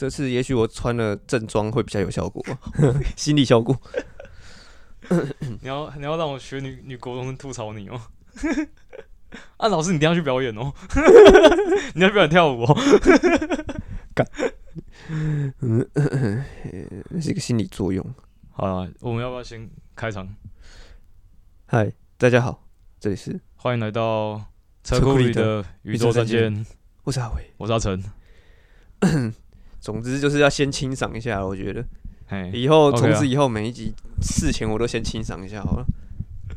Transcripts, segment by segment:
啊，这次也许我穿了正装会比较有效果，心理效果。你要你要让我学女女国中生吐槽你哦。啊，老师，你等一下去表演哦，你要表演跳舞哦。嗯，是一个心理作用。好了，我们要不要先开场？嗨，大家好，这里是欢迎来到车库里的宇宙战舰。我是阿伟，我是阿成。总之就是要先清赏一下，我觉得。嘿，以后从此以后每一集事前我都先清赏一下好了，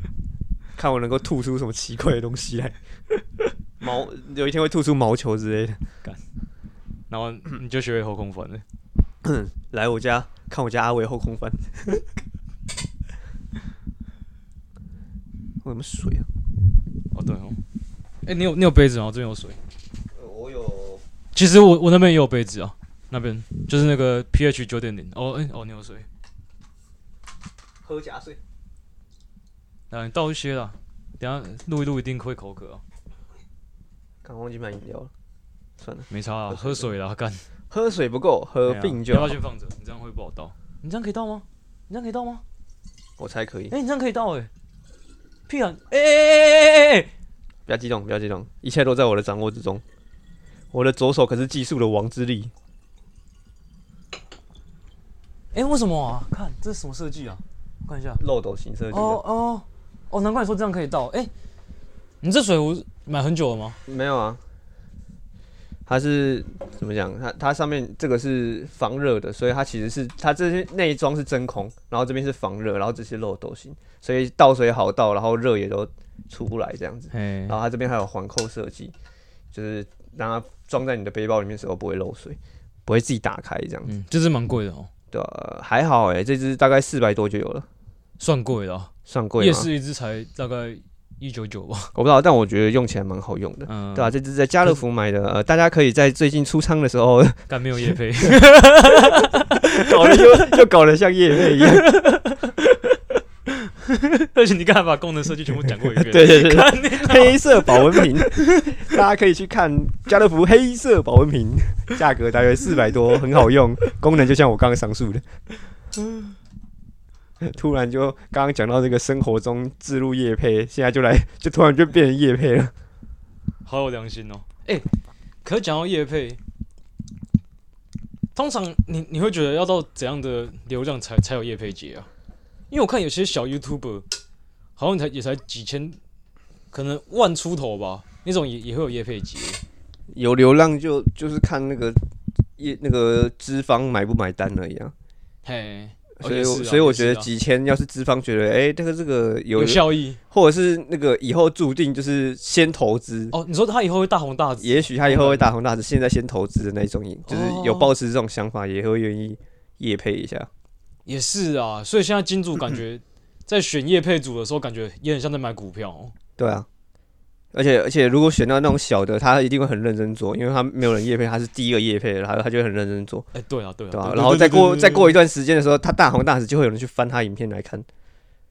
看我能够吐出什么奇怪的东西来。毛有一天会吐出毛球之类的。干然后你就学会后空翻了。来我家看我家阿伟后空翻。我什么水啊？哦，对哦。哎、你有你有杯子吗？我这边有水。呃我有。其实我我那边也有杯子啊，那边就是那个 pH 九点零。哦，哎、哦，你有水。喝假水。来，你倒一些啦。等下录一录一定会口渴啊。刚忘记买饮料了，算了，没差啊，喝喝水啦，干。喝水不够，喝哎呀冰就好要不要。先放着？你这样会不好倒。你这样可以倒吗？你这样可以倒吗？我猜可以哎、。你这样可以倒哎、屁啊！哎哎哎哎哎哎！不要激动，不要激动，一切都在我的掌握之中。我的左手可是技术的王之力。哎，为什么啊？看这是什么设计啊？我看一下。漏斗型设计。哦哦哦，难怪你说这样可以倒。哎、你这水壶买很久了吗？没有啊，它是怎么讲？它它上面这个是防热的，所以它其实是它这些内装是真空，然后这边是防热，然后这些漏斗型，所以倒水好倒，然后热也都出不来这样子。哎然后它这边还有环扣设计，就是让它装在你的背包里面的时候不会漏水，不会自己打开这样子。嗯，这是蛮贵的哦，对啊，还好哎、这只大概四百多就有了，算贵的、啊。算贵吗？夜市一支才大概一九九吧。我不知道，但我觉得用起来蛮好用的。嗯，对啊，这只在家乐福买的，呃，大家可以在最近出仓的时候，但没有夜飞。搞得又又搞得像夜飞一样。而且你刚才把功能设计全部讲过一遍。对对对对，看你黑色保温瓶，大家可以去看家乐福黑色保温瓶，价格大约四百多，很好用，功能就像我刚刚上述的。突然就刚刚讲到这个生活中置入叶配，现在就来就突然就变成叶配了。好有良心哦。哎、可是讲到夜配，通常你你会觉得要到怎样的流量才才有夜配节啊？因为我看有些小 YouTuber 好像才也才几千，可能万出头吧，那种也也会有夜配节。有流量就就是看那个叶那个资方买不买单而已啊。嘿，哦所以所以我觉得几千，要是资方觉得哎、这个这个有有效益或者是那个以后注定就是先投资，哦。你说他以后会大红大紫，也许他以后会大红大紫，现在先投资的那种，就是有哦抱持这种想法，也会愿意夜配一下。也是啊。所以现在金主感觉在选夜配组的时候，感觉也很像在买股票、哦。对啊，而且而且如果选到那种小的，他一定会很认真做，因为他没有人业配，他是第一个业配，然后他就会很认真做，哎、对啊，对啊，对啊、然后再过再过一，段时间的时候，他大红大紫，就会有人去翻他影片来看，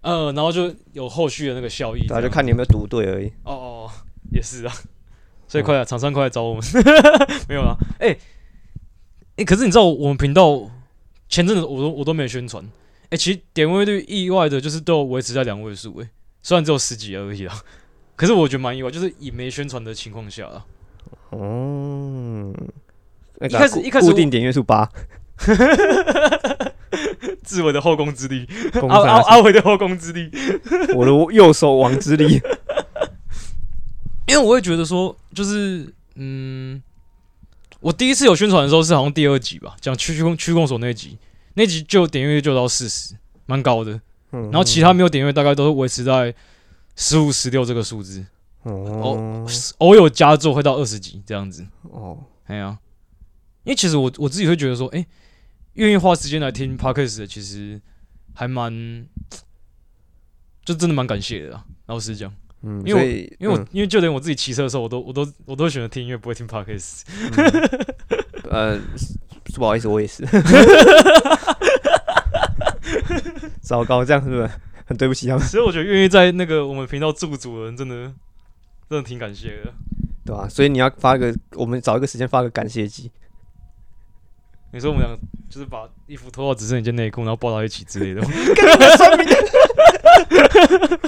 呃，然后就有后续的那个效益这对啊，就看你有没有赌对而已。哦哦，哦也是啊，所以快来，厂商快来找我们，没有啦，哎、哎、可是你知道我们频道前阵子我都我都没宣传，哎、其实点位率意外的就是都有维持在两位数，哎，虽然只有十几而已啊，可是我觉得蛮意外，就是以没宣传的情况下啊，哦，那一开始一开始固定点阅数八，志伟的后宫之力，公阿阿差阿伟的后宫之力，我的右手王之力。因为我会觉得说，就是嗯，我第一次有宣传的时候是好像第二集吧，讲区区控区控所那一集，那集就点阅率就到四十，蛮高的。嗯然后其他没有点阅，大概都是维持在十五、十六这个数字，哦偶有佳作会到二十几这样子。哦，哎呀、因为其实我我自己会觉得说，哎、愿意花时间来听 podcast 的，其实还蛮，就真的蛮感谢的啦。老实讲，嗯，因为我因为我、嗯因为就连我自己骑车的时候，我都我都我都会选择听音乐，不会听 podcast。呃，不好意思，我也是。糟糕，这样是不是很对不起他们？所以我觉得愿意在那个我们频道驻足的人，真的真的挺感谢的。对吧、所以你要发个，我们找一个时间发个感谢祭。你说我们俩就是把衣服脱到只剩一件内裤，然后抱到一起之类的吗？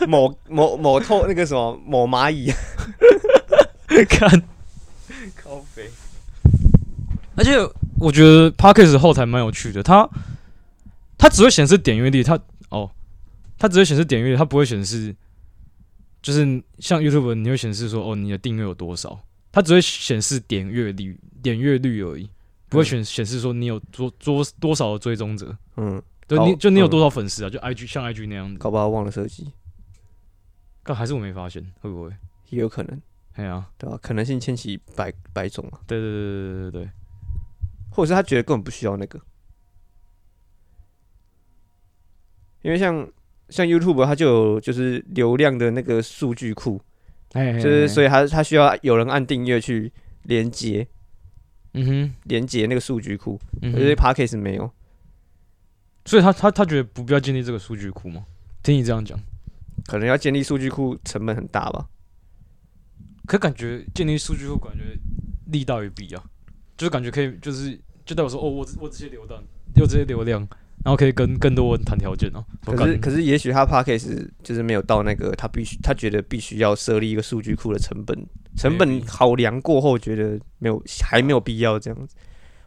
某某某透那个什么某蚂蚁，看，靠背。而且我觉得 Parkes 后台蛮有趣的，它它只会显示点阅率，它哦，它只会显示点阅率，它不会显示，就是像 YouTube 你会显示说哦你的订阅有多少，它只会显示点阅率点阅率而已，不会显显示说你有多多多少的追踪者，嗯，对，你就你有嗯。多少粉丝啊？就 IG 像 IG 那样子，搞不好忘了设计，但还是我没发现，会不会？也有可能，哎呀，对吧、可能性千奇百百种啊，对对对对对对对，或者是他觉得根本不需要那个，因为像像 YouTube 它就有就是流量的那个数据库，哎，就是所以以它它需要有人按订阅去连接嗯哼，连接那个数据库，嗯可是哼，Podcast 没有，所以他他他觉得不必要建立这个数据库吗？听你这样讲，可能要建立数据库成本很大吧。可感觉建立数据库感觉利大于弊啊，就是感觉可以就是就代表说哦，我我这些流量有这些流量，然后可以跟更多人谈条件哦、我可是可是也许他 Podcast 就是没有到那个他必须他觉得必须要设立一个数据库的成本，成本考量过后觉得没有还没有必要这样子，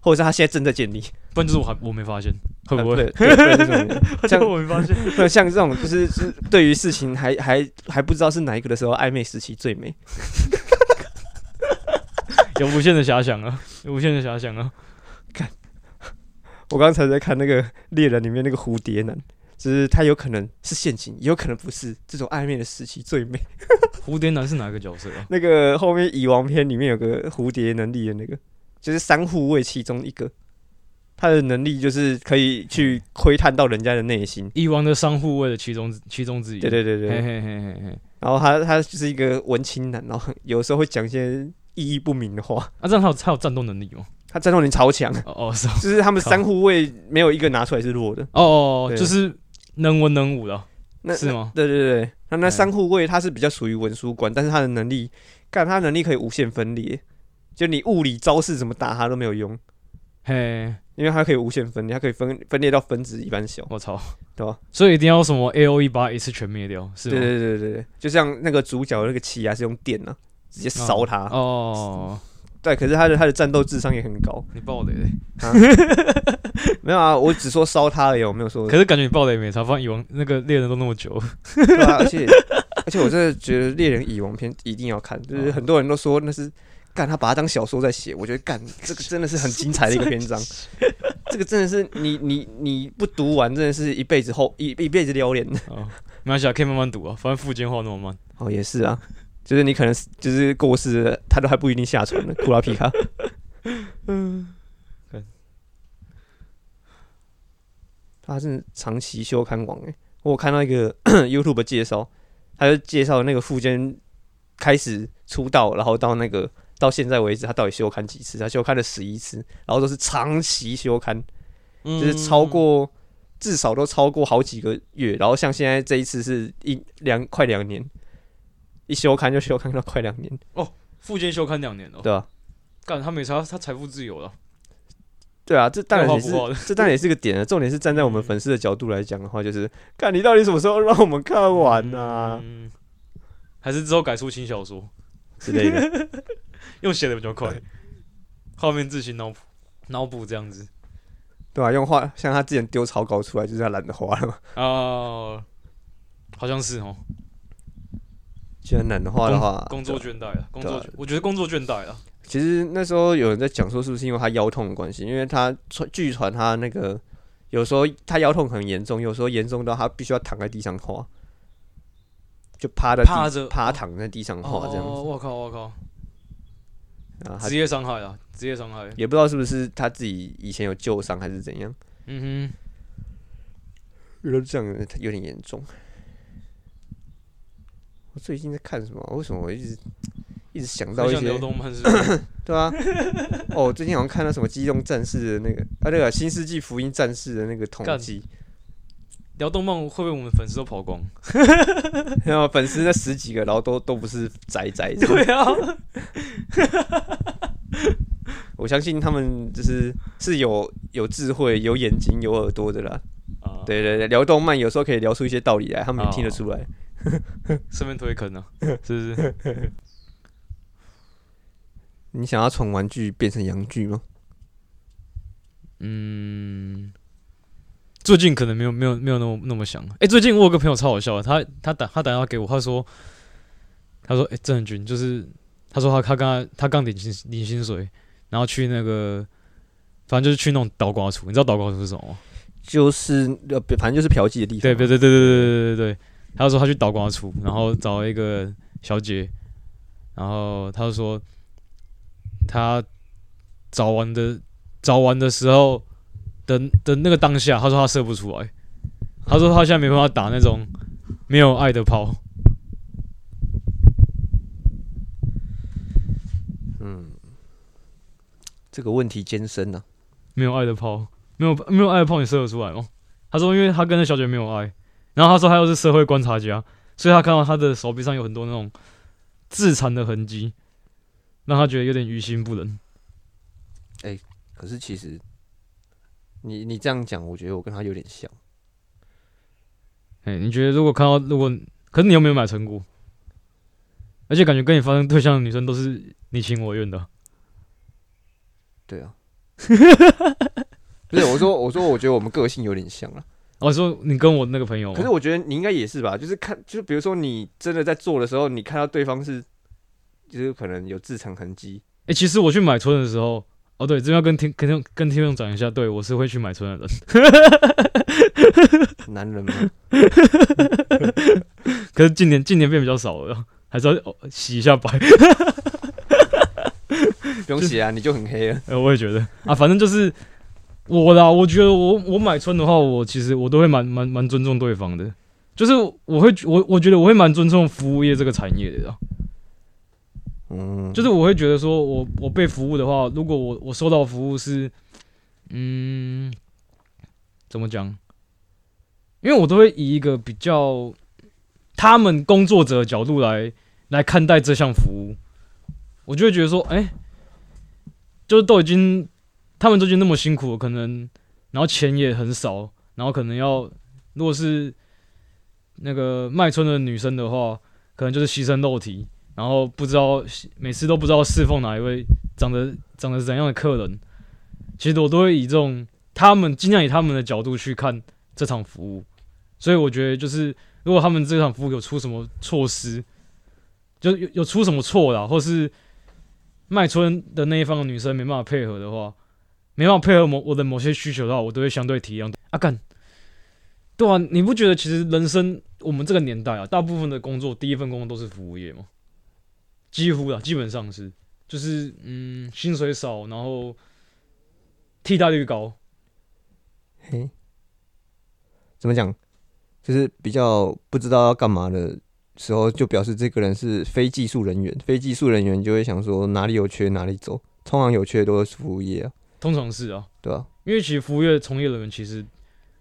或者是他现在正在建立，不然就是我还我没发现，会不会？呃对对对这种。像我没发现，像这种就是是对于事情还还还不知道是哪一个的时候，暧昧时期最美。有无限的遐想啊，有无限的遐想啊。看我刚才在看那个猎人里面那个蝴蝶男，就是他有可能是陷阱，也有可能不是，这种暧昧的时期最美。蝴蝶男是哪个角色啊？那个后面蚁王篇里面有个蝴蝶能力的那个，就是三护卫其中一个，他的能力就是可以去窥探到人家的内心。蚁王的三护卫的其中之其中之一。对对对对，嘿嘿嘿嘿嘿。然后他他就是一个文青男，然后有时候会讲一些意义不明的话。啊，这样他有他有战斗能力吗？他战斗力超强，哦哦是哦就是他们三护卫没有一个拿出来是弱的。哦哦，就是能文能武的，那是吗？对对对，那那哎三护卫他是比较属于文书官，但是他的能力，干他能力可以无限分裂，就你物理招式怎么打他都没有用，嘿，因为他可以无限分裂，它可以分分裂到分子一般小，我操，对吧？所以一定要什么 A O E 把它一次全灭掉，是对吗？对对对对，就像那个主角那个气压是用电呢、直接烧他。哦，对，可是他的他的战斗智商也很高。你爆雷嘞？没有啊，我只说烧他而已，我没有说可是感觉你爆雷没差，发现蚁王那个猎人都那么久，对啊，而且而且我真的觉得《猎人蚁王篇》一定要看，就是很多人都说那是干他把它当小说在写，我觉得干这个真的是很精彩的一个篇章，这个真的是你你你不读完真的是一辈子后一一辈子撩脸的。哦，没关系啊，可以慢慢读啊，反正附件画那么慢。哦，也是啊，就是你可能就是过世了，他都还不一定下船呢。库拉皮卡，嗯，他是长期休刊王诶，我有看到一个 YouTube 介绍，他就介绍那个富坚开始出道，然后到那个到现在为止，他到底休刊几次？他休刊了十一次，然后都是长期休刊，就是超过至少都超过好几个月。然后像现在这一次是一两快两年，一休刊就休刊到快两年，哦，富坚休刊两年哦，对啊、干他没差，他财富自由了，对啊，这当然也是这当然也是个点啊。重点是站在我们粉丝的角度来讲的话，就是看你到底什么时候让我们看完啊嗯，还是之后改出轻小说，之类的。用写的比较快，画面自行脑补脑补这样子对啊，用画像他之前丢草稿出来，就是他懒得画了嘛。哦，好像是哦，既然懒得画的话，工作倦怠了，工作啊，我觉得工作倦怠了，其实那时候有人在讲说，是不是因为他腰痛的关系？因为他传据传他那个有时候他腰痛很严重，有时候严重到他必须要躺在地上画，就趴在趴着趴躺在地上画这样子。哦我靠我靠，然后他职业伤害啊，职业伤害，也不知道是不是他自己以前有旧伤还是怎样，嗯觉得这样有点严重。我最近在看什么？为什么我一直一直想，到一些？对啊，哦，最近好像看到什么《机动战士》的那个啊，那个《新世纪福音战士》的那个统计，聊动漫会不会我们粉丝都跑光？然后粉丝那十几个，然后都都不是宅宅，对啊，我相信他们就是是有有智慧、有眼睛、有耳朵的啦。啊，，对对对，聊动漫有时候可以聊出一些道理来，他们也听得出来。顺便推坑啊，是不是？你想要从玩具变成洋具吗？嗯，最近可能没有没有没有那么那么想。哎、最近我有个朋友超好笑的，他他打他打电话给我，他说他说哎、郑恒军就是他说他他刚他刚领薪领薪水，然后去那个反正就是去那种倒挂处，你知道倒挂处是什么吗？就是呃，反正就是嫖妓的地方。对对对对对对对对对，他就说他去倒挂处，然后找一个小姐，然后他就说他找完的找完的时候的的那个当下，他说他射不出来，他说他现在没办法打那种没有爱的炮。嗯。这个问题艰深呐、没有爱的炮，没有没有爱的炮，你射得出来吗？他说，因为他跟那小姐没有爱，然后他说他又是社会观察家，所以他看到他的手臂上有很多那种自残的痕迹，让他觉得有点于心不忍。哎可是其实，你你这样讲，我觉得我跟他有点像。哎、你觉得如果看到，如果可是你有没有买成功？而且感觉跟你发生对象的女生都是你情我愿的，对啊，不是我说我说我觉得我们个性有点像啊。我、哦、说你跟我那个朋友，可是我觉得你应该也是吧，就是看，就是比如说你真的在做的时候，你看到对方是，就是可能有自残痕迹，哎、其实我去买春的时候，哦对，这边要跟听跟听跟听众讲一下，对我是会去买春的人，男人嘛，可是近年近年变比较少了，还是要、哦洗一下白。不用洗啊，你就很黑了。呃，我也觉得啊，反正就是我啦。我觉得我我买春的话，我其实我都会蛮蛮蛮尊重对方的，就是我会我我觉得我会蛮尊重服务业这个产业的啦。嗯，就是我会觉得说我我被服务的话，如果我我收到服务是，嗯，怎么讲？因为我都会以一个比较他们工作者的角度来来看待这项服务，我就会觉得说，哎、就是都已经他们都已经那么辛苦了，可能然后钱也很少，然后可能要如果是那个卖春的女生的话，可能就是牺牲肉体，然后不知道每次都不知道侍奉哪一位长得长得怎样的客人，其实我都会以这种他们尽量以他们的角度去看这场服务，所以我觉得就是如果他们这场服务有出什么措施，就有有出什么错啦，或是卖春的那一方的女生没办法配合的话，没办法配合某我的某些需求的话，我都会相对体谅。啊干，对啊，你不觉得其实人生我们这个年代啊，大部分的工作第一份工作都是服务业吗？几乎啦，基本上是，就是嗯，薪水少，然后替代率高。嘿，怎么讲？就是比较不知道要干嘛的时候，就表示这个人是非技术人员。非技术人员就会想说哪里有缺哪里走，通常有缺都是服务业啊，通常是啊，对啊、因为其实服务业从业人员其实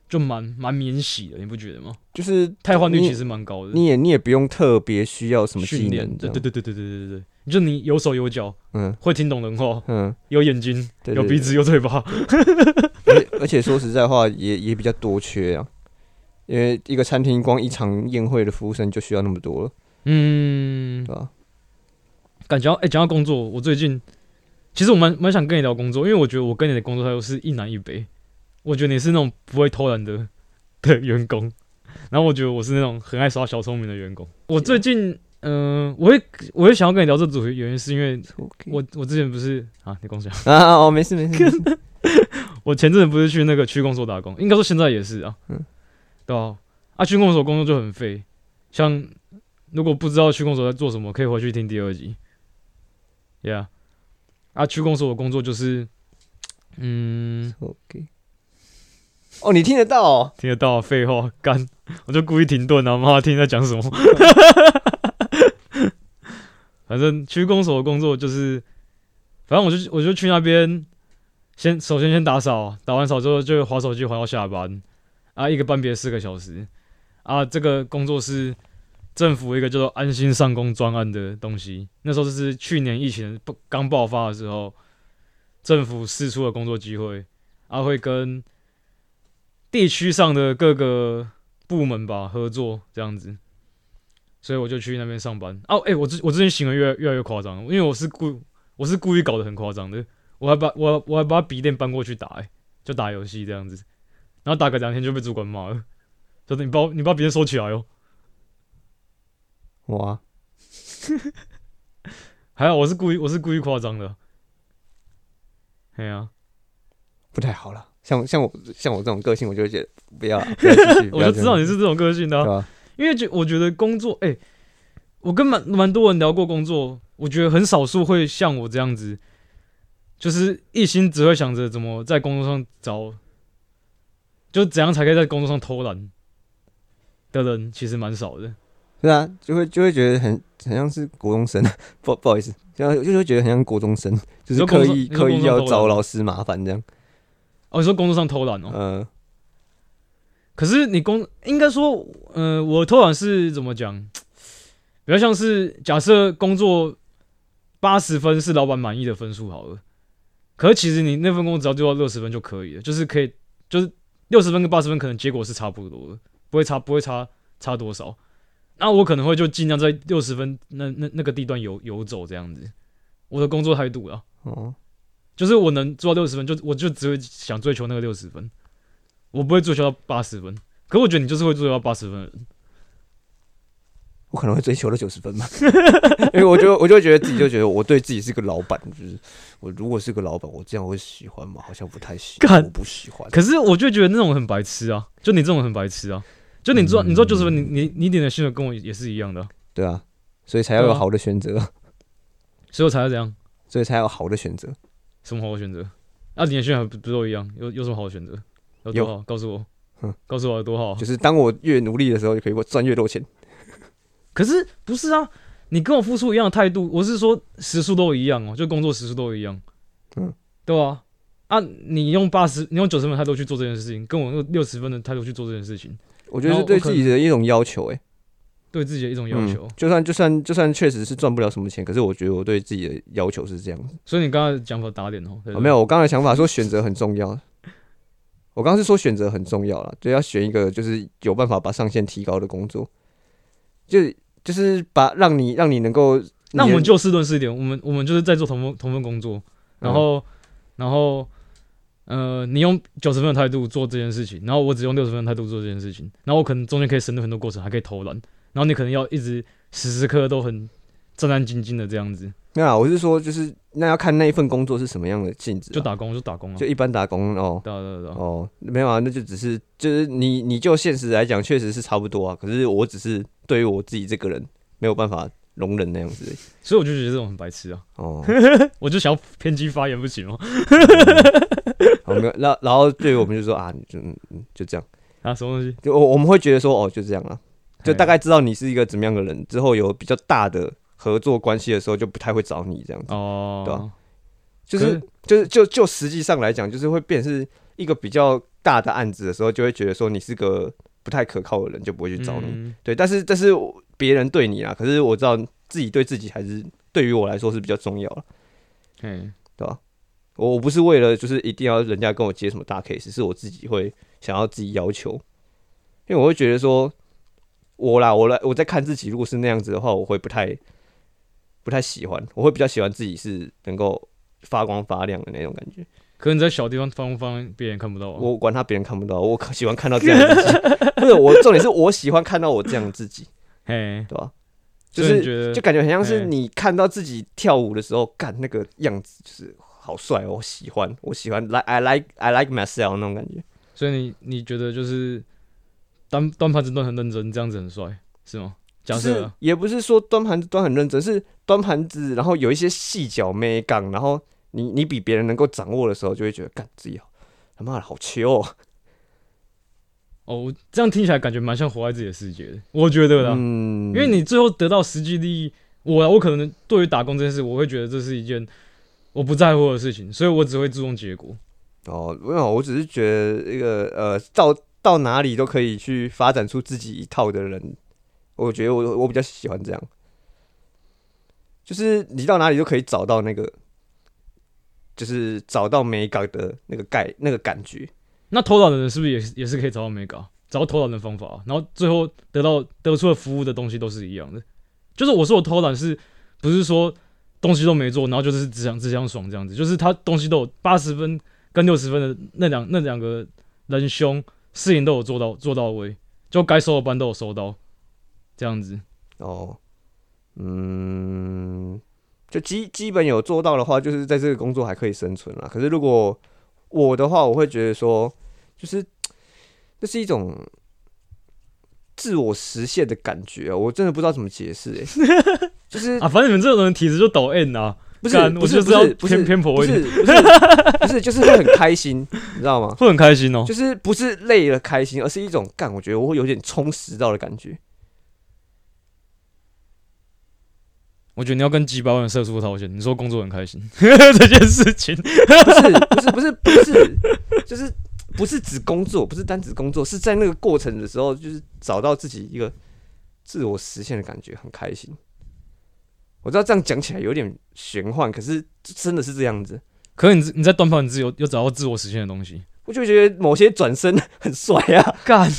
就蛮蛮免洗的，你不觉得吗？就是汰换率其实蛮高的。你也你也不用特别需要什么技训练，能，对对对对对对对对，就你有手有脚，嗯。会听懂人话，嗯，有眼睛，有鼻子，有嘴巴。而且而且说实在话，也也比较多缺啊，因为一个餐厅光一场宴会的服务生就需要那么多了，嗯，对吧、感觉哎，讲、到工作，我最近其实我蛮蛮想跟你聊工作，因为我觉得我跟你的工作态度是一南一北。我觉得你是那种不会偷懒的 的员工，然后我觉得我是那种很爱耍小聪明的员工。我最近，嗯、我会我会想要跟你聊这主题，原因是因为我我之前不是啊，你跟我讲，啊哦，没事没事，没事 我前阵子不是去那个区公所打工，应该说现在也是啊，嗯对啊、啊？区公所工作就很废，像如果不知道区公所在做什么，可以回去听第二集。Yeah，啊，区公所的工作就是，嗯，OK。哦，你听得到、哦？听得到废话干，我就故意停顿啊，妈妈听在讲什么。反正区公所的工作就是，反正我就我就去那边，先首先先打扫，打完扫之后就划手机划到下班，啊，一个班别四个小时，啊，这个工作是政府一个叫做安心上工专案的东西，那时候就是去年疫情不刚爆发的时候，政府释出的工作机会，啊，会跟地区上的各个部门吧合作这样子，所以我就去那边上班。哦，哎、我之我之前行为越来越来越夸张，因为我是故我是故意搞得很夸张的，我还把我我还把笔电搬过去打、哎，就打游戏这样子，然后打个两天就被主管骂了，说你把你把笔电收起来哦。哇，还好我是故意我是故意夸张的，哎呀、不太好了。像像我像我这种个性，我就会觉得不要 我就知道你是这种个性的啊、因为觉我觉得工作，哎、我跟蛮蛮多人聊过工作，我觉得很少数会像我这样子，就是一心只会想着怎么在工作上找，就怎样才可以在工作上偷懒的人，其实蛮少的。是啊，就会就会觉得很很像是国中生，不不好意思，就就会觉得很像国中生，就是刻意刻意要找老师麻烦这样。哦，你说工作上偷懒哦？嗯，可是你工应该说，呃，我偷懒是怎么讲？比较像是假设工作八十分是老板满意的分数好了，可是其实你那份工作只要做到六十分就可以了，就是可以，就是六十分跟八十分可能结果是差不多的，不会差不会差差多少。那我可能会就尽量在六十分那那那个地段游游走这样子，我的工作态度啊，哦，就是我能做到六十分，就我就只会想追求那个六十分，我不会追求到八十分。可我觉得你就是会追求到八十分的人，我可能会追求到九十分吧，因为我就我就觉得自己就觉得我对自己是个老板，就是我如果是个老板，我这样会喜欢吗？好像不太喜欢，我不喜欢。可是我就觉得那种很白痴啊，就你这种很白痴啊，就你做、嗯你做九十分，你你你点的薪水跟我也是一样的啊、对啊，所以才要有好的选择，所以我才要这样。所以才有好的选择。什么好的选择？啊，你的选择不不都一样？有有什么好的选择？有多好？告诉我哼，告诉我有多好啊？就是当我越努力的时候，就可以赚越多钱。可是不是啊？你跟我付出一样的态度，我是说时速都一样哦，就工作时速都一样，嗯，对啊，啊，你用八十，你用九十分的态度去做这件事情，跟我用六十分的态度去做这件事情，我觉得是对自己的一种要求、欸，对自己的一种要求。嗯就算就算就算确实是赚不了什么钱，可是我觉得我对自己的要求是这样子。所以你刚才讲法打脸哦，没有，我刚才想法说选择很重要。我刚刚是说选择很重要了，就要选一个就是有办法把上限提高的工作，就就是把让你让你能够，那我们就事论事一点，我们我们就是在做同份同份工作，然后、然后呃，你用九十分的态度做这件事情，然后我只用六十分的态度做这件事情，然后我可能中间可以省略很多过程，还可以偷懒，然后你可能要一直时时刻刻都很战战兢兢的这样子，没有啊，我是说就是那要看那一份工作是什么样的性质啊、就打工就打工啊，就一般打工哦。对啊对啊对啊，哦，没有啊，那就只是就是你你就现实来讲，确实是差不多啊。可是我只是对于我自己这个人没有办法容忍那样子所以我就觉得这种很白痴啊，哦。我就想要偏激发言不行吗？好，没有，然后然后对于我们就说啊，就就这样，啊，什么东西？就我我们会觉得说哦就这样啊，就大概知道你是一个怎么样的人，之后有比较大的合作关系的时候，就不太会找你这样子。哦，对啊就是是就是就就实际上来讲，就是会变成是一个比较大的案子的时候，就会觉得说你是个不太可靠的人，就不会去找你。嗯对，但是但是别人对你啊，可是我知道自己对自己还是对于我来说是比较重要了，嗯，对吧？我我不是为了就是一定要人家跟我接什么大 case，是我自己会想要自己要求，因为我会觉得说，我啦，我来我在看自己，如果是那样子的话，我会不太不太喜欢，我会比较喜欢自己是能够发光发亮的那种感觉。可能你在小地方放放，别人看不到啊。我管他别人看不到，我可喜欢看到这样的自己。不是我重点是我喜欢看到我这样的自己，嘿，对吧？就是就感觉很像是你看到自己跳舞的时候，干那个样子就是好帅哦，我喜欢，我喜欢，like I like I like myself 那种感觉。所以你你觉得就是端端盘子端很认真，这样子很帅，是吗？假就是设啊也不是说端盘子端很认真，是端盘子，然后有一些细脚妹杠，然后你你比别人能够掌握的时候，就会觉得干自己好他妈的好秋哦。哦，这样听起来感觉蛮像活在自己的世界的，我觉得啦，嗯，因为你最后得到实际利益，我我可能对于打工这件事，我会觉得这是一件我不在乎的事情，所以我只会注重结果。哦，没有，我只是觉得一个呃，到到哪里都可以去发展出自己一套的人，我觉得我我比较喜欢这样，就是你到哪里都可以找到那个就是找到美感的那个概那个感觉。那偷懒的人是不是也是也是可以找到美感，找到偷懒的方法，然后最后得到得出的服务的东西都是一样的？就是我说我偷懒是不是说东西都没做，然后就是只想只想爽这样子？就是他东西都有八十分跟六十分的那两那两个人兄，事情都有做到做到位，就该收的班都有收到，这样子。哦，嗯，就基基本有做到的话，就是在这个工作还可以生存啦。可是如果我的话，我会觉得说，就是这是一种自我实现的感觉、啊，我真的不知道怎么解释、欸，就是 啊，反正你们这种人体质就抖 N 啊，不是不是不是偏偏颇一点，不是不是不是，就是会很开心，你知道吗？会很开心哦。就是不是累了开心，而是一种干，我觉得我会有点充实到的感觉。我觉得你要跟几百万的社畜掏钱，你说工作很开心 这件事情，不是不是不是不是，就是不是指工作，不是单指工作，是在那个过程的时候，就是找到自己一个自我实现的感觉，很开心。我知道这样讲起来有点玄幻，可是真的是这样子。可是你你在短跑你自由有找到自我实现的东西，我就觉得某些转身很帅啊，干。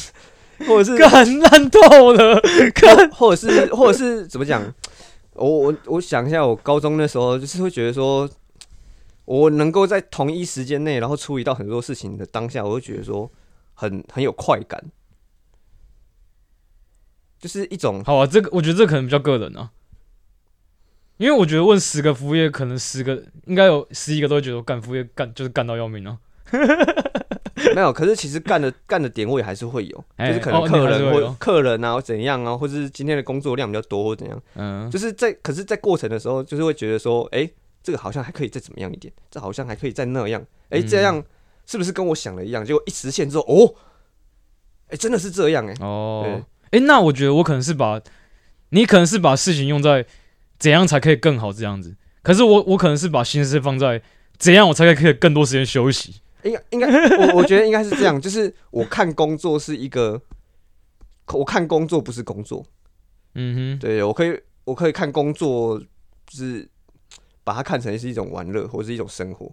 或者是干烂透了，干。或者是或者是怎么讲？我我我想一下，我高中那时候就是会觉得说，我能够在同一时间内，然后处理到很多事情的当下，我就觉得说很很有快感，就是一种好啊，这个我觉得这可能比较个人啊，因为我觉得问十个服务业，可能十个应该有十一个都会觉得干服务业干就是干到要命啊。没有。可是其实干的干的点位还是会有，哎就是可能客人或、客人啊，或怎样啊，或者是今天的工作量比较多或怎样，嗯，就是在可是，在过程的时候，就是会觉得说，哎、这个好像还可以再怎么样一点，这好像还可以再那样，哎、嗯。这样是不是跟我想的一样？结果一实现之后，哦，哎、真的是这样哎、哦。对，哎、那我觉得我可能是把你可能是把事情用在怎样才可以更好这样子，可是我我可能是把心思放在怎样我才可以更多时间休息。应该应该，我我觉得应该是这样，就是我看工作是一个，我看工作不是工作，嗯哼，对我可以我可以看工作，就是把它看成是一种玩乐或是一种生活。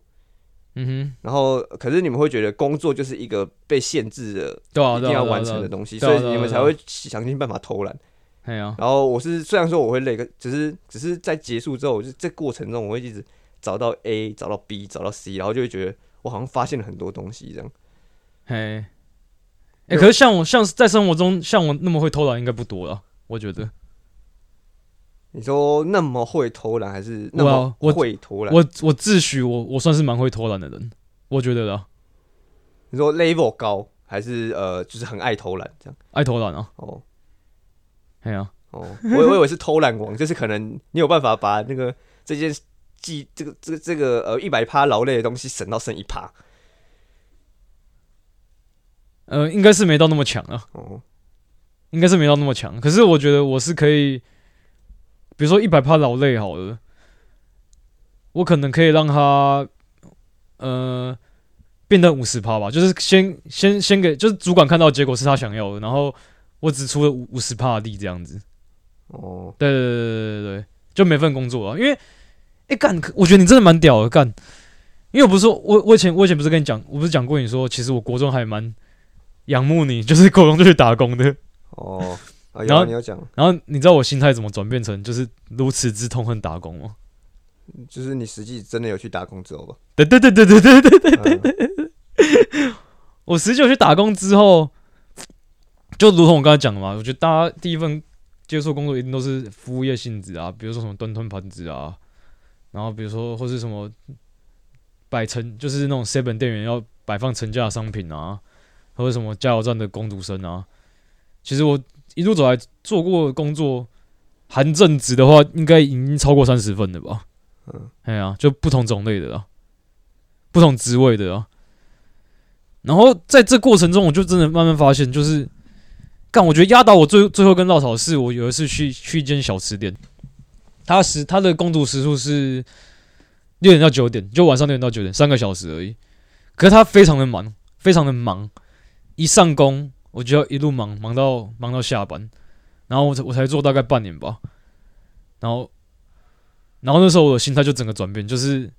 嗯哼，然后，可是你们会觉得工作就是一个被限制的、对啊，一定要完成的。东西，所以你们才会想尽办法偷懒。哎呀，然后我是虽然说我会累，可只是只是在结束之后，我就这过程中我会一直找到 A，找到 B，找到 C，然后就会觉得我好像发现了很多东西这样。嘿，哎、可是像我像在生活中像我那么会偷懒应该不多了，我觉得。你说那么会偷懒，还是那么会偷懒？我我自诩我我算是蛮会偷懒的人，我觉得啦，你说 level 高，还是呃，就是很爱偷懒这样？爱偷懒啊，哦哎呀，哦，我我以为是偷懒王，就是可能你有办法把那个这件记这个这个这个呃一百趴劳累的东西省到剩一趴。呃，应该是没到那么强啊。哦，应该是没到那么强。可是我觉得我是可以，比如说一百趴劳累好了，我可能可以让他呃变得五十趴吧，就是先先先给，就是主管看到结果是他想要的，然后我只出了五五十趴的力这样子。哦，对对对对对对，就每份工作啊，因为哎干，我觉得你真的蛮屌的干。因为我不是说，我我以前我以前不是跟你讲，我不是讲过你说，其实我国中还蛮仰慕你，就是国中就去打工的。哦，然后啊，你要讲，然后你知道我心态怎么转变成就是如此之痛恨打工吗？就是你实际真的有去打工之后吧？对对对对对对对对，嗯我实际有去打工之后，就如同我刚才讲的嘛，我觉得大家第一份接触工作一定都是服务业性质啊，比如说什么端端盘子啊，然后比如说或是什么摆成就是那种 seven 店员要摆放成架的商品啊，或者什么加油站的工读生啊。其实我一路走来做过工作，含正职的话，应该已经超过三十份了吧？嗯，哎呀，就不同种类的啊，不同职位的啊。然后在这过程中，我就真的慢慢发现，就是干，我觉得压倒我最最后跟稻草是，我有一次去去一间小吃店，他时他的工读时数是六点到九点，就晚上六点到九点，三个小时而已。可是他非常的忙，非常的忙，一上工我就要一路忙忙到忙到下班，然后我才我才做大概半年吧，然后然后那时候我的心态就整个转变，就是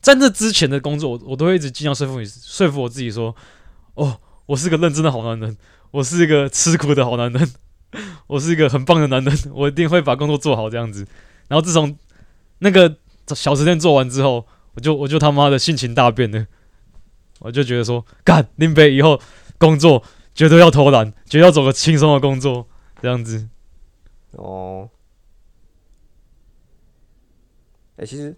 在这之前的工作，我我都会一直尽量说服你，说服我自己说，哦，我是个认真的好男人，我是一个吃苦的好男人，我是一个很棒的男人，我一定会把工作做好这样子。然后自从那个小吃店做完之后，我就我就他妈的性情大变了，我就觉得说，干林北以后工作绝对要偷懒，绝对要找个轻松的工作这样子。哦，哎、其实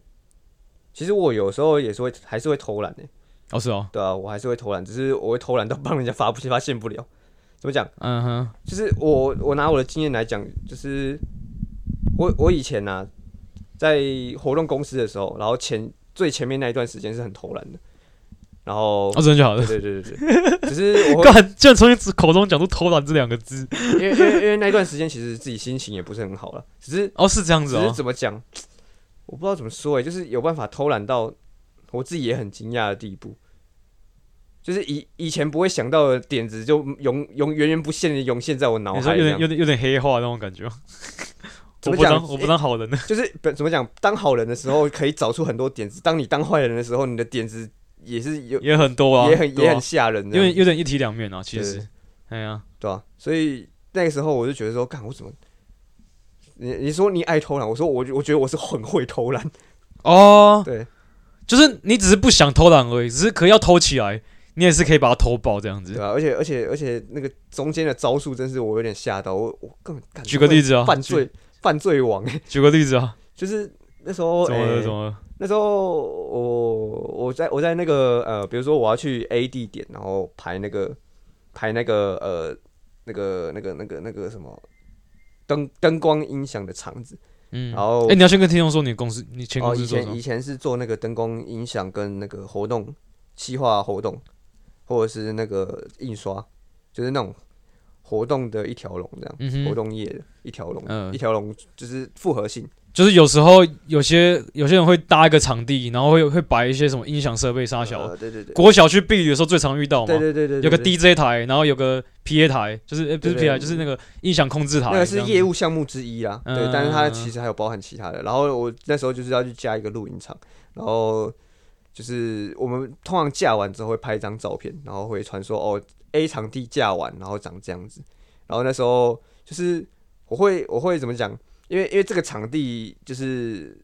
其实我有时候也是会还是会偷懒的，哦，是哦，对啊，我还是会偷懒，只是我会偷懒到帮人家发不发现不了。怎么讲？嗯哼，就是我我拿我的经验来讲，就是我我以前呢、在活动公司的时候，然后前最前面那一段时间是很偷懒的，然后哦，真的假的？对对对对对，只是我会 干，竟然从你口中讲出“偷懒”这两个字，因为因为因为那段时间其实自己心情也不是很好了，只是哦，是这样子只是哦，怎么讲，我不知道怎么说哎、就是有办法偷懒到我自己也很惊讶的地步，就是以以前不会想到的点子就涌涌源源不限的涌现在我脑海。有点有点有点黑化那种感觉，怎么讲？我不当我不当好人呢，就是本怎么讲，当好人的时候可以找出很多点子，当你当坏人的时候，你的点子也是有也很多啊，也很啊。也很吓人因为，有点一体两面啊，其实，哎呀，对啊，所以那个时候我就觉得说，干我怎么？你你说你爱偷懒，我说我我觉得我是很会偷懒，哦，对，就是你只是不想偷懒而已，只是可以要偷起来，你也是可以把它偷爆这样子。对啊，而且而且而且那个中间的招数真是我有点吓到，我我根本干举个例子啊，犯罪犯罪王欸举，个例子啊，就是那时候怎么了？欸怎么了？那时候我我在我在那个呃，比如说我要去 A 地点，然后排那个排那个呃那个那个那个那个什么灯灯光音响的场子，嗯，然后哎，你要先跟听众说你公司，你前哦以公司做什么前以？前是做那个灯光音响跟那个活动企划活动，或者是那个印刷，就是那种活动的一条龙这样，嗯，活动业的一条龙，嗯一条龙就是复合性，就是有时候有些有些人会搭一个场地，然后会会摆一些什么音响设备沙小。呃对对对，国小去避雨的时候最常遇到嘛对，对对对，有个 DJ 台，然后有个 PA 台，就是呃不是 PA 台，就是那个音响控制台。那个是业务。项目之一啦，嗯对，但是它其实还有包含其他的。然后我那时候就是要去加一个录音场，然后就是我们通常架完之后会拍一张照片，然后会传说哦 A 场地架完，然后长这样子。然后那时候就是我会我会怎么讲？因为因为这个场地就是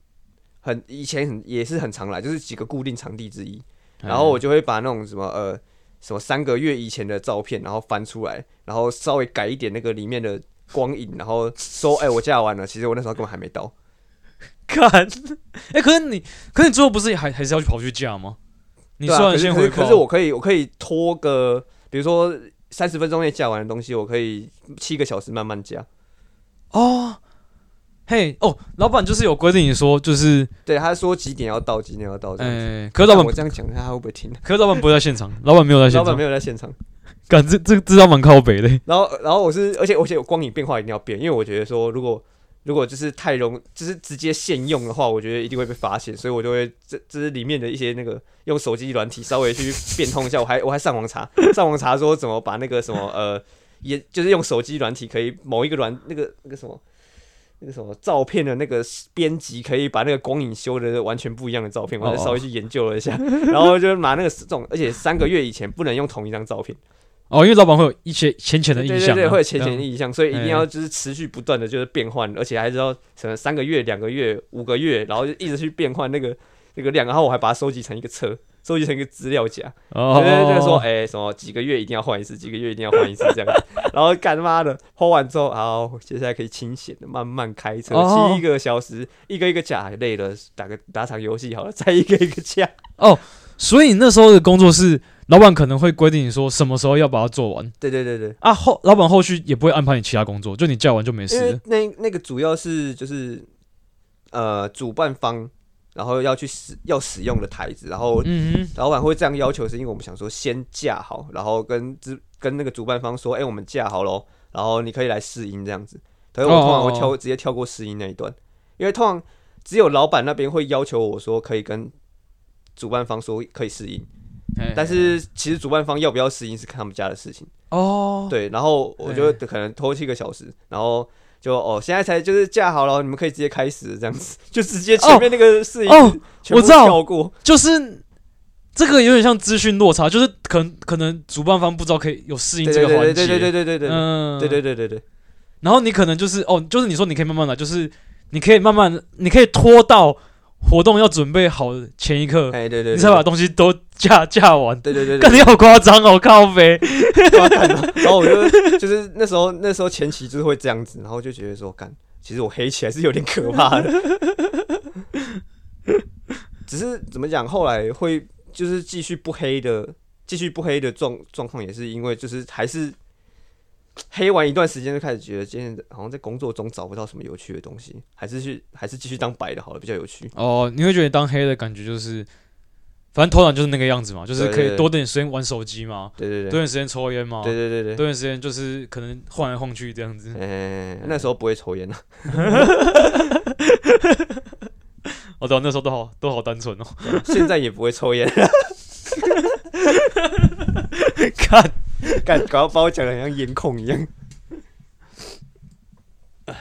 很以前很也是很常来，就是几个固定场地之一。然后我就会把那种什么呃什么三个月以前的照片，然后翻出来，然后稍微改一点那个里面的光影，然后说哎、我架完了，其实我那时候根本还没到。看，哎、可是你，可是你最后不是还还是要去跑去架吗？你虽然先回报，可是我可以我可以拖个，比如说三十分钟内架完的东西，我可以七个小时慢慢架。哦，嘿，哦，老板就是有规定你说，就是，对，他说几点要到，几点要到。哎、可是老板我，这样讲，他会不会听？可是老板不会 在现场，老板没有在现场老板没，有在现场。干这这这招蛮靠北的，然后，然后我是，而且而且我光影变化一定要变，因为我觉得说，如果如果就是太容，就是直接现用的话，我觉得一定会被发现，所以我就会这这是里面的一些那个用手机软体稍微去变通一下，我还我还上网查，上网查说怎么把那个什么呃，也就是用手机软体可以某一个软那个那个什么。那个什么照片的那个编辑可以把那个光影修的完全不一样的照片，我还稍微去研究了一下，然后就拿那个这种，而且三个月以前不能用同一张照片，哦，因为老板会有一些浅浅的印象、啊，对对对，会有浅浅的印象，所以一定哎。要就是持续不断的就是变换，而且还是要什么三个月、两个月、五个月，然后就一直去变换那个那个量，然后我还把它收集成一个车，收集成一个资料夹，哦，对对对，说哎、什么几个月一定要换一次，几个月一定要换一次这样子，然后干他妈的抛完之后，好，接下来可以清闲的慢慢开车，哦。七个小时，一个一个架，累了打个打场游戏好了，再一个一个架，所以那时候的工作是，老板可能会规定你说什么时候要把它做完对对对对。啊，后老板后续也不会安排你其他工作，就你叫完就没事了。那那个主要是就是呃主办方，然后要去使要使用的台子，然后嗯，老板会这样要求，是因为我们想说先架好，然后跟资跟那个主办方说，哎、我们架好喽，然后你可以来试音这样子。可是我通常会跳哦直接跳过试音那一段，因为通常只有老板那边会要求我说可以跟主办方说可以适应，但是其实主办方要不要适应是看他们家的事情哦。对，然后我觉得可能拖七个小时，然后就哦，现在才就是架好了，你们可以直接开始这样子，就直接前面那个适应，全部跳过，就是这个有点像资讯落差，就是可能可能主办方不知道可以有适应这个环节，对对对对对对，嗯，对对对对对。然后你可能就是哦，就是你说你可以慢慢来，就是你可以慢慢，你可以拖到。活动要准备好的前一刻，哎对对，你才把东西都架架完。对对对对干你好夸张哦，靠飞！要干嘛？然后我就就是那时候那时候前期就是会这样子，然后就觉得说干，其实我黑起来是有点可怕的。只是怎么讲，后来会就是继续不黑的，继续不黑的状状况，也是因为就是还是黑完一段时间，就开始觉得今天好像在工作中找不到什么有趣的东西，还是去还是继续当白的好了，比较有趣。哦，你会觉得当黑的感觉就是，反正头脑就是那个样子嘛，就是可以多点时间玩手机嘛，对对对，多点时间抽烟嘛，对对对对。多点时间就是可能晃来晃去这样子。哎、那时候不会抽烟啊，哦，对啊，那时候都好都好单纯哦。现在也不会抽烟。看，干，搞把我讲的像颜控一样。唉，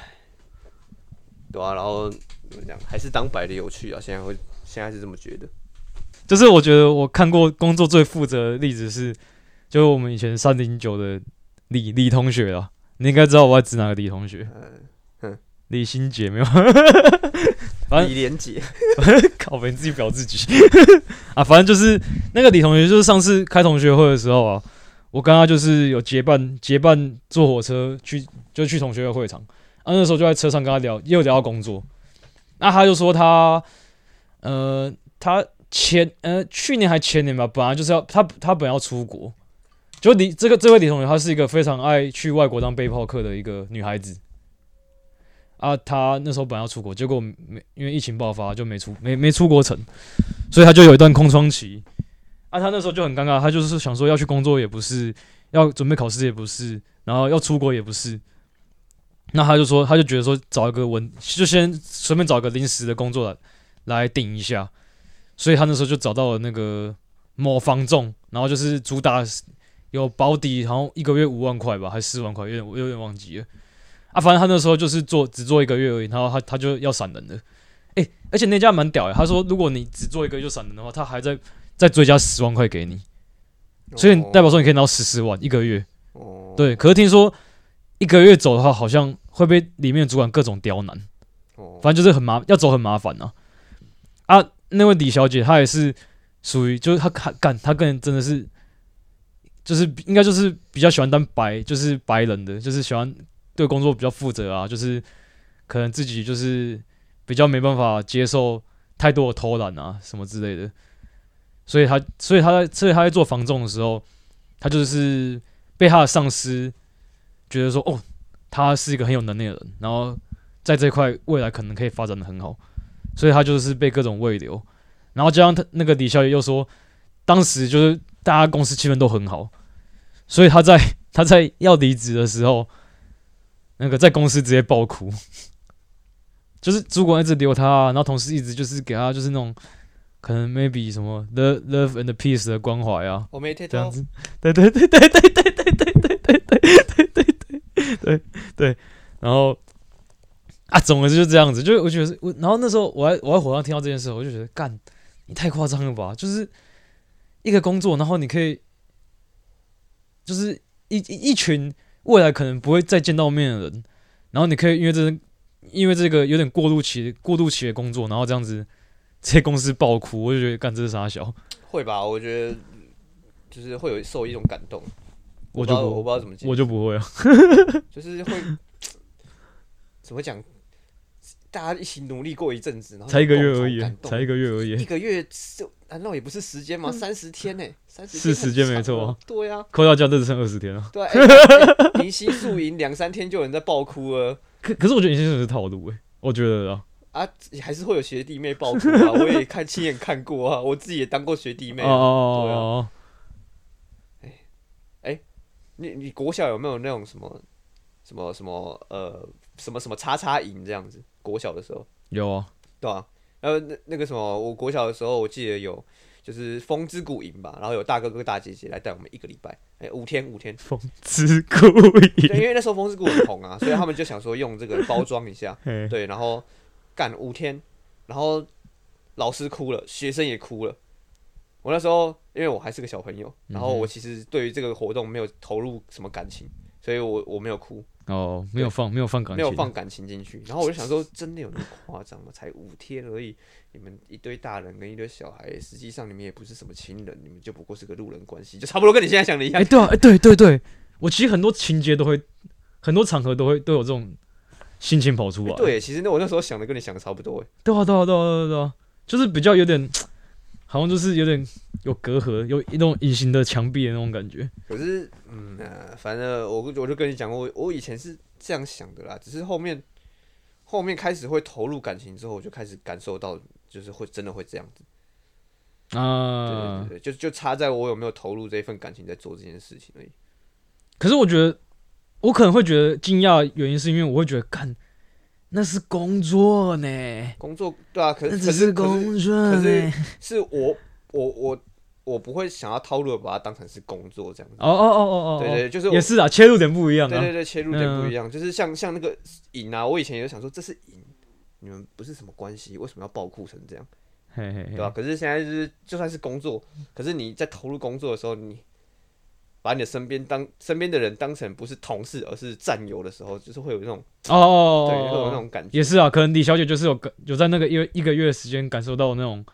对啊，然后怎么讲，还是当白的有趣啊。现在会，现在是这么觉得。就是我觉得我看过工作最负责的例子是，就是我们以前三零九的李李同学啊，你应该知道我在指哪个李同学，嗯，李心杰没有？反正李连杰，靠北，你自己表自己啊！反正就是那个李同学，就是上次开同学会的时候啊，我跟他就是有结伴结伴坐火车去，就去同学会会场。啊，那时候就在车上跟他聊，也有聊到工作。那他就说他，呃，他前呃去年还前年吧，本来就是要他他本要出国，就李这个这位李同学，她是一个非常爱去外国当背包客的一个女孩子。啊，她那时候本来要出国，结果没因为疫情爆发就没出没没出国成，所以她就有一段空窗期。啊，他那时候就很尴尬，他就是想说要去工作也不是，要准备考试也不是，然后要出国也不是。那他就说，他就觉得说找一个稳，就先随便找一个临时的工作来来顶一下。所以他那时候就找到了那个某房仲，然后就是主打有保底，然后一个月五万块吧，还是四万块，有点我有点忘记了。啊，反正他那时候就是做只做一个月而已，然后他他就要闪人了。诶、而且那家蛮屌的，他说如果你只做一个月就闪人的话，他还在再追加十万块给你，所以代表说你可以拿到十四万一个月。哦，对，可是听说一个月走的话，好像会被里面的主管各种刁难，哦，反正就是很麻，要走很麻烦啊。啊，那位李小姐她也是属于，就是她干干，她个人真的是，就是应该就是比较喜欢当白，就是白人的，就是喜欢对工作比较负责啊，就是可能自己就是比较没办法接受太多的偷懒啊什么之类的，所以他，所以他在，所以他在做防重的时候，他就是被他的上司觉得说，哦，他是一个很有能力的人，然后在这块未来可能可以发展的很好，所以他就是被各种喂流，然后加上他那个李小姐又说，当时就是大家公司气氛都很好，所以他在 他在要离职的时候，那个在公司直接爆哭，就是主管一直留他、然后同事一直就是给他就是那种可能 maybe 什么 love love and peace 的关怀啊，我没听到，这样子，对对对对对对对对对对对对对对对对，然后啊，总而就是这样子，就是我觉得我，然后那时候我还我在火上听到这件事，我就觉得干，你太夸张了吧，就是一个工作，然后你可以就是一一一群未来可能不会再见到面的人，然后你可以因为这因为这个有点过渡期过渡期的工作，然后这样子这些公司爆哭，我就觉得干这是傻小，会吧？我觉得就是会有受一种感动，我就不我不不知道怎么解我就不会啊。就是会怎么讲？大家一起努力过一阵子，然后才一个月而已才一个月而已，一个月就难道也不是时间吗？三十天呢？三十是时间没错啊。对啊，扣掉假日只剩二十天了。对啊，欸欸零星宿营两三天就有人在爆哭了可可是我觉得你现在是套路诶、我觉得啊，啊！还是会有学弟妹爆哭啊，我也看亲眼看过啊，我自己也当过学弟妹哦啊。哦对啊你你国小有没有那种什么什么什么呃什么什么叉叉营这样子？国小的时候，有啊，对啊，然后那那个什么，我国小的时候，我记得有就是风之谷营吧，然后有大哥哥大姐姐来带我们一个礼拜，哎、五天五天。风之谷对，因为那时候风之谷很红啊，所以他们就想说用这个包装一下，嘿对，然后干五天，然后老师哭了，学生也哭了。我那时候因为我还是个小朋友，然后我其实对于这个活动没有投入什么感情，所以我我没有哭，哦，没有放没有放感情，没有放感情进去。然后我就想说，真的有那么夸张吗？才五天而已，你们一堆大人跟一堆小孩，实际上你们也不是什么亲人，你们就不过是个路人关系，就差不多跟你现在想的一样哎、。对啊，哎、对对对，我其实很多情节都会，很多场合都会都有这种心情跑出来。对，其实那我那时候想的跟你想的差不多，哎，对啊，对啊，对啊，对啊，对啊，就是比较有点，好像就是有点有隔阂，有一种隐形的墙壁的那种感觉。可是，嗯，呃，反正我我就跟你讲过，我我以前是这样想的啦，只是后面后面开始会投入感情之后，我就开始感受到，就是会真的会这样子。对对啊对，对，就就差在我有没有投入这一份感情在做这件事情而已。可是我觉得，我可能会觉得惊讶，原因是因为我会觉得，看那是工作呢，工作对啊，可那只是工作可是呢。是我我我我不会想要套路的把它当成是工作这样子。哦哦哦哦哦，对对，就是也是啊，切入点不一样啊。对对对，切入点不嗯一样，就是像像那个瘾啊，我以前也有想说这是瘾，你们不是什么关系，为什么要爆哭成这样？嘿嘿嘿，对吧、可是现在就是，就算是工作，可是你在投入工作的时候，你把你的身边当身边的人当成不是同事，而是战友的时候，就是会有那种哦对，会有那哦种感觉。也是啊，可能李小姐就是有感有在那个一一个月的时间感受到那种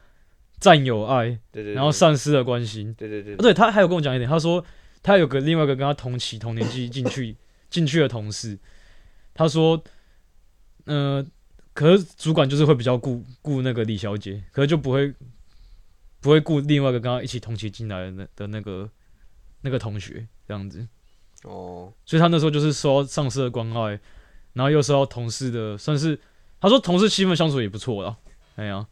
战友爱，对对对，然后上司的关心。对对对哦，对他还有跟我讲一点，他说他有个另外一个跟他同期同年纪进去进去的同事，他说，呃，可是主管就是会比较顾顾那个李小姐，可是就不会不会顾另外一个跟他一起同期进来的那的那个那个同学这样子，哦，所以他那时候就是受到上司的关爱，然后又受到同事的算是他说同事气氛相处也不错啦，哎呀，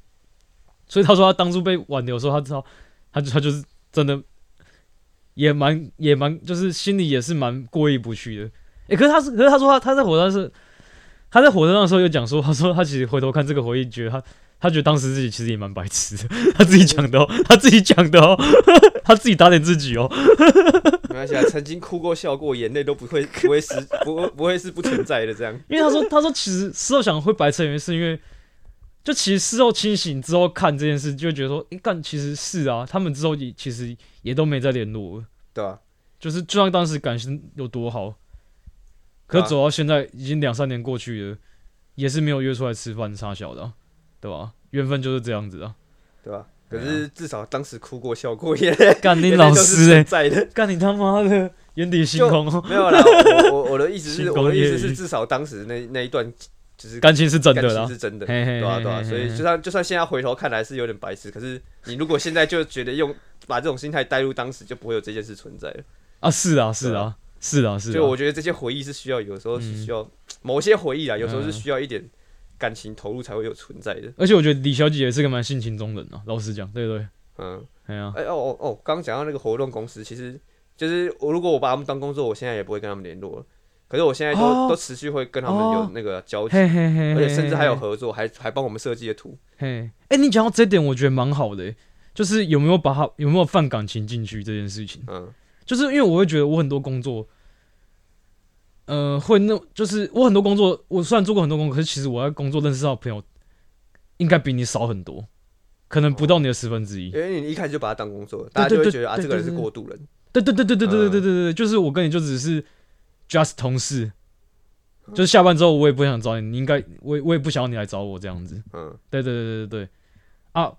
所以他说他当初被挽留的时候，他知道他就他就是真的也蛮也蛮就是心里也是蛮过意不去的。诶、可是他是可是他说他他在火车上是他在火车上的时候有讲说，他说他其实回头看这个回忆，觉得他他觉得当时自己其实也蛮白痴的，他自己讲的哦，他自己讲的哦，他自己打脸自己哦。没关系啊，曾经哭过、笑过，眼泪都不会不会是不会不会是不存在的这样。因为他说，他说其实事后想会白痴的原因是因为，就其实事后清醒之后看这件事，就觉得说，诶、干其实是啊，他们之后也其实也都没再联络了，对啊、就是就算当时感情有多好，可走到现在已经两三年过去了，也是没有约出来吃饭傻小的啊、对吧？缘分就是这样子啊。对吧、可是至少当时哭过、笑过，眼泪 干你老师在的。干你他妈的眼底星空哦，没有啦，我我我的意思是，我的意思是，至少当时那那一段就是感情是真的啦。情是真的，对啊对啊，所以就算就算现在回头看来是有点白痴，可是你如果现在就觉得用把这种心态带入当时，就不会有这件事存在了。啊，是啊，是啊，是啊，是啊。所以我觉得这些回忆是需要，有时候是需要某些回忆啊，有时候是需要一点感情投入才会有存在的。而且我觉得李小姐也是个蛮性情中人啊，老实讲，对不对？嗯，哎呀，哎哦哦哦，刚刚讲到那个活动公司，其实就是我如果我把他们当工作，我现在也不会跟他们联络了。可是我现在都、哦。都持续会跟他们有哦那个交集，嘿嘿嘿，而且甚至还有合作，还还帮我们设计的图。嘿，哎、你讲到这点，我觉得蛮好的、欸。就是有没有把他有没有放感情进去这件事情，嗯。就是因为我会觉得我很多工作，呃，会那就是我很多工作，我虽然做过很多工作，可是其实我在工作认识到的朋友应该比你少很多，可能不到你的十分之一。因为你一开始就把他当工作，大家就觉得啊，对这个人是过渡人。对对对对对对对嗯对对对，就是我跟你就只是 just 同事，就是下班之后我也不想找你，你应该我也我也不想要你来找我这样子。嗯，对对对对对对啊，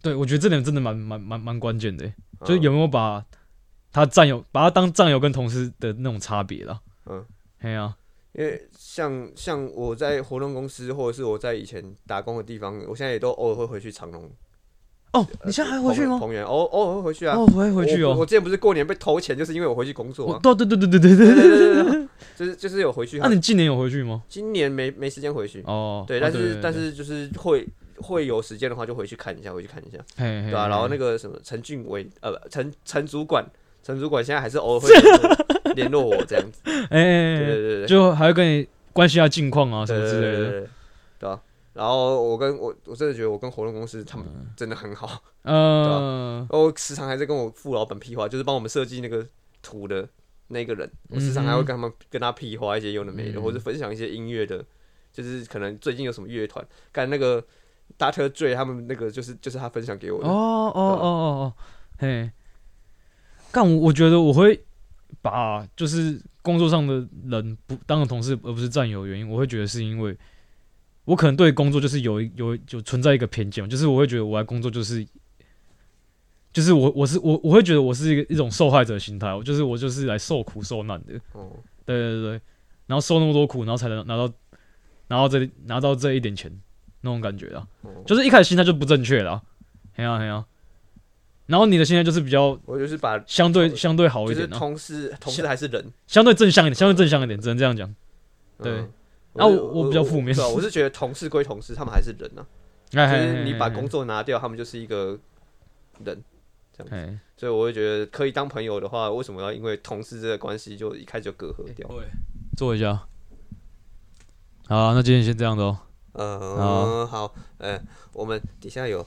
对我觉得这点真的蛮蛮蛮蛮关键的欸，就是嗯有没有把他战友把他当战友跟同事的那种差别了。嗯，嘿啊，因为像像我在活动公司，或者是我在以前打工的地方，我现在也都偶尔会回去长隆。哦，你现在还回去吗？同源偶偶尔会回去啊。哦，我会回去哦。我我之前不是过年被偷钱，就是因为我回去工作啊。我对对对对对对对对对对。对对对，就是就是有回去。那你今年有回去吗？今年没没时间回去。哦，对，哦但是但对是就是会会有时间的话，就回去看一下，回去看一下，对吧、嘿然后那个什么陈俊伟，呃，不陈陈主管，陈主管现在还是偶尔会联络 我这样子。哎对对对对，就还会跟你关心下近况啊什对么之类的。对吧、然后我跟我我真的觉得我跟活动公司他们真的很好，呃，我时常还在跟我副老板屁话，就是帮我们设计那个图的那个人，我时常还会跟他们跟他屁话一些有的没的，嗯。或者分享一些音乐的，就是可能最近有什么乐团，干那个大特醉他们那个就是就是他分享给我的，哦哦哦哦哦，嘿，干我我觉得我会把就是工作上的人不当成同事而不是战友的原因，我会觉得是因为我可能对工作就是有有有存在一个偏见，就是我会觉得我来工作就是。就是我，我是我，我会觉得我是一个一种受害者心态，我就是我就是来受苦受难的，哦，对对对，然后受那么多苦，然后才能拿到拿到这拿到这一点钱那种感觉啊，哦。就是一开始心态就不正确了、啊，嘿呀嘿呀，然后你的心态就是比较我就是把相对相对好就是一点啊，同事同事还是人，相对正向一点，相对正向一点，只能这样讲。对。嗯啊我我比较负面。我是觉得同事归同事，他们还是人啊，就哎是你把工，作拿掉，他们就是一个人，哎，所以我会觉得可以当朋友的话，为什么要因为同事这个关系就一开始就隔阂掉？对，坐一下。好啊，那今天先这样子哦。嗯，好，呃，我们底下有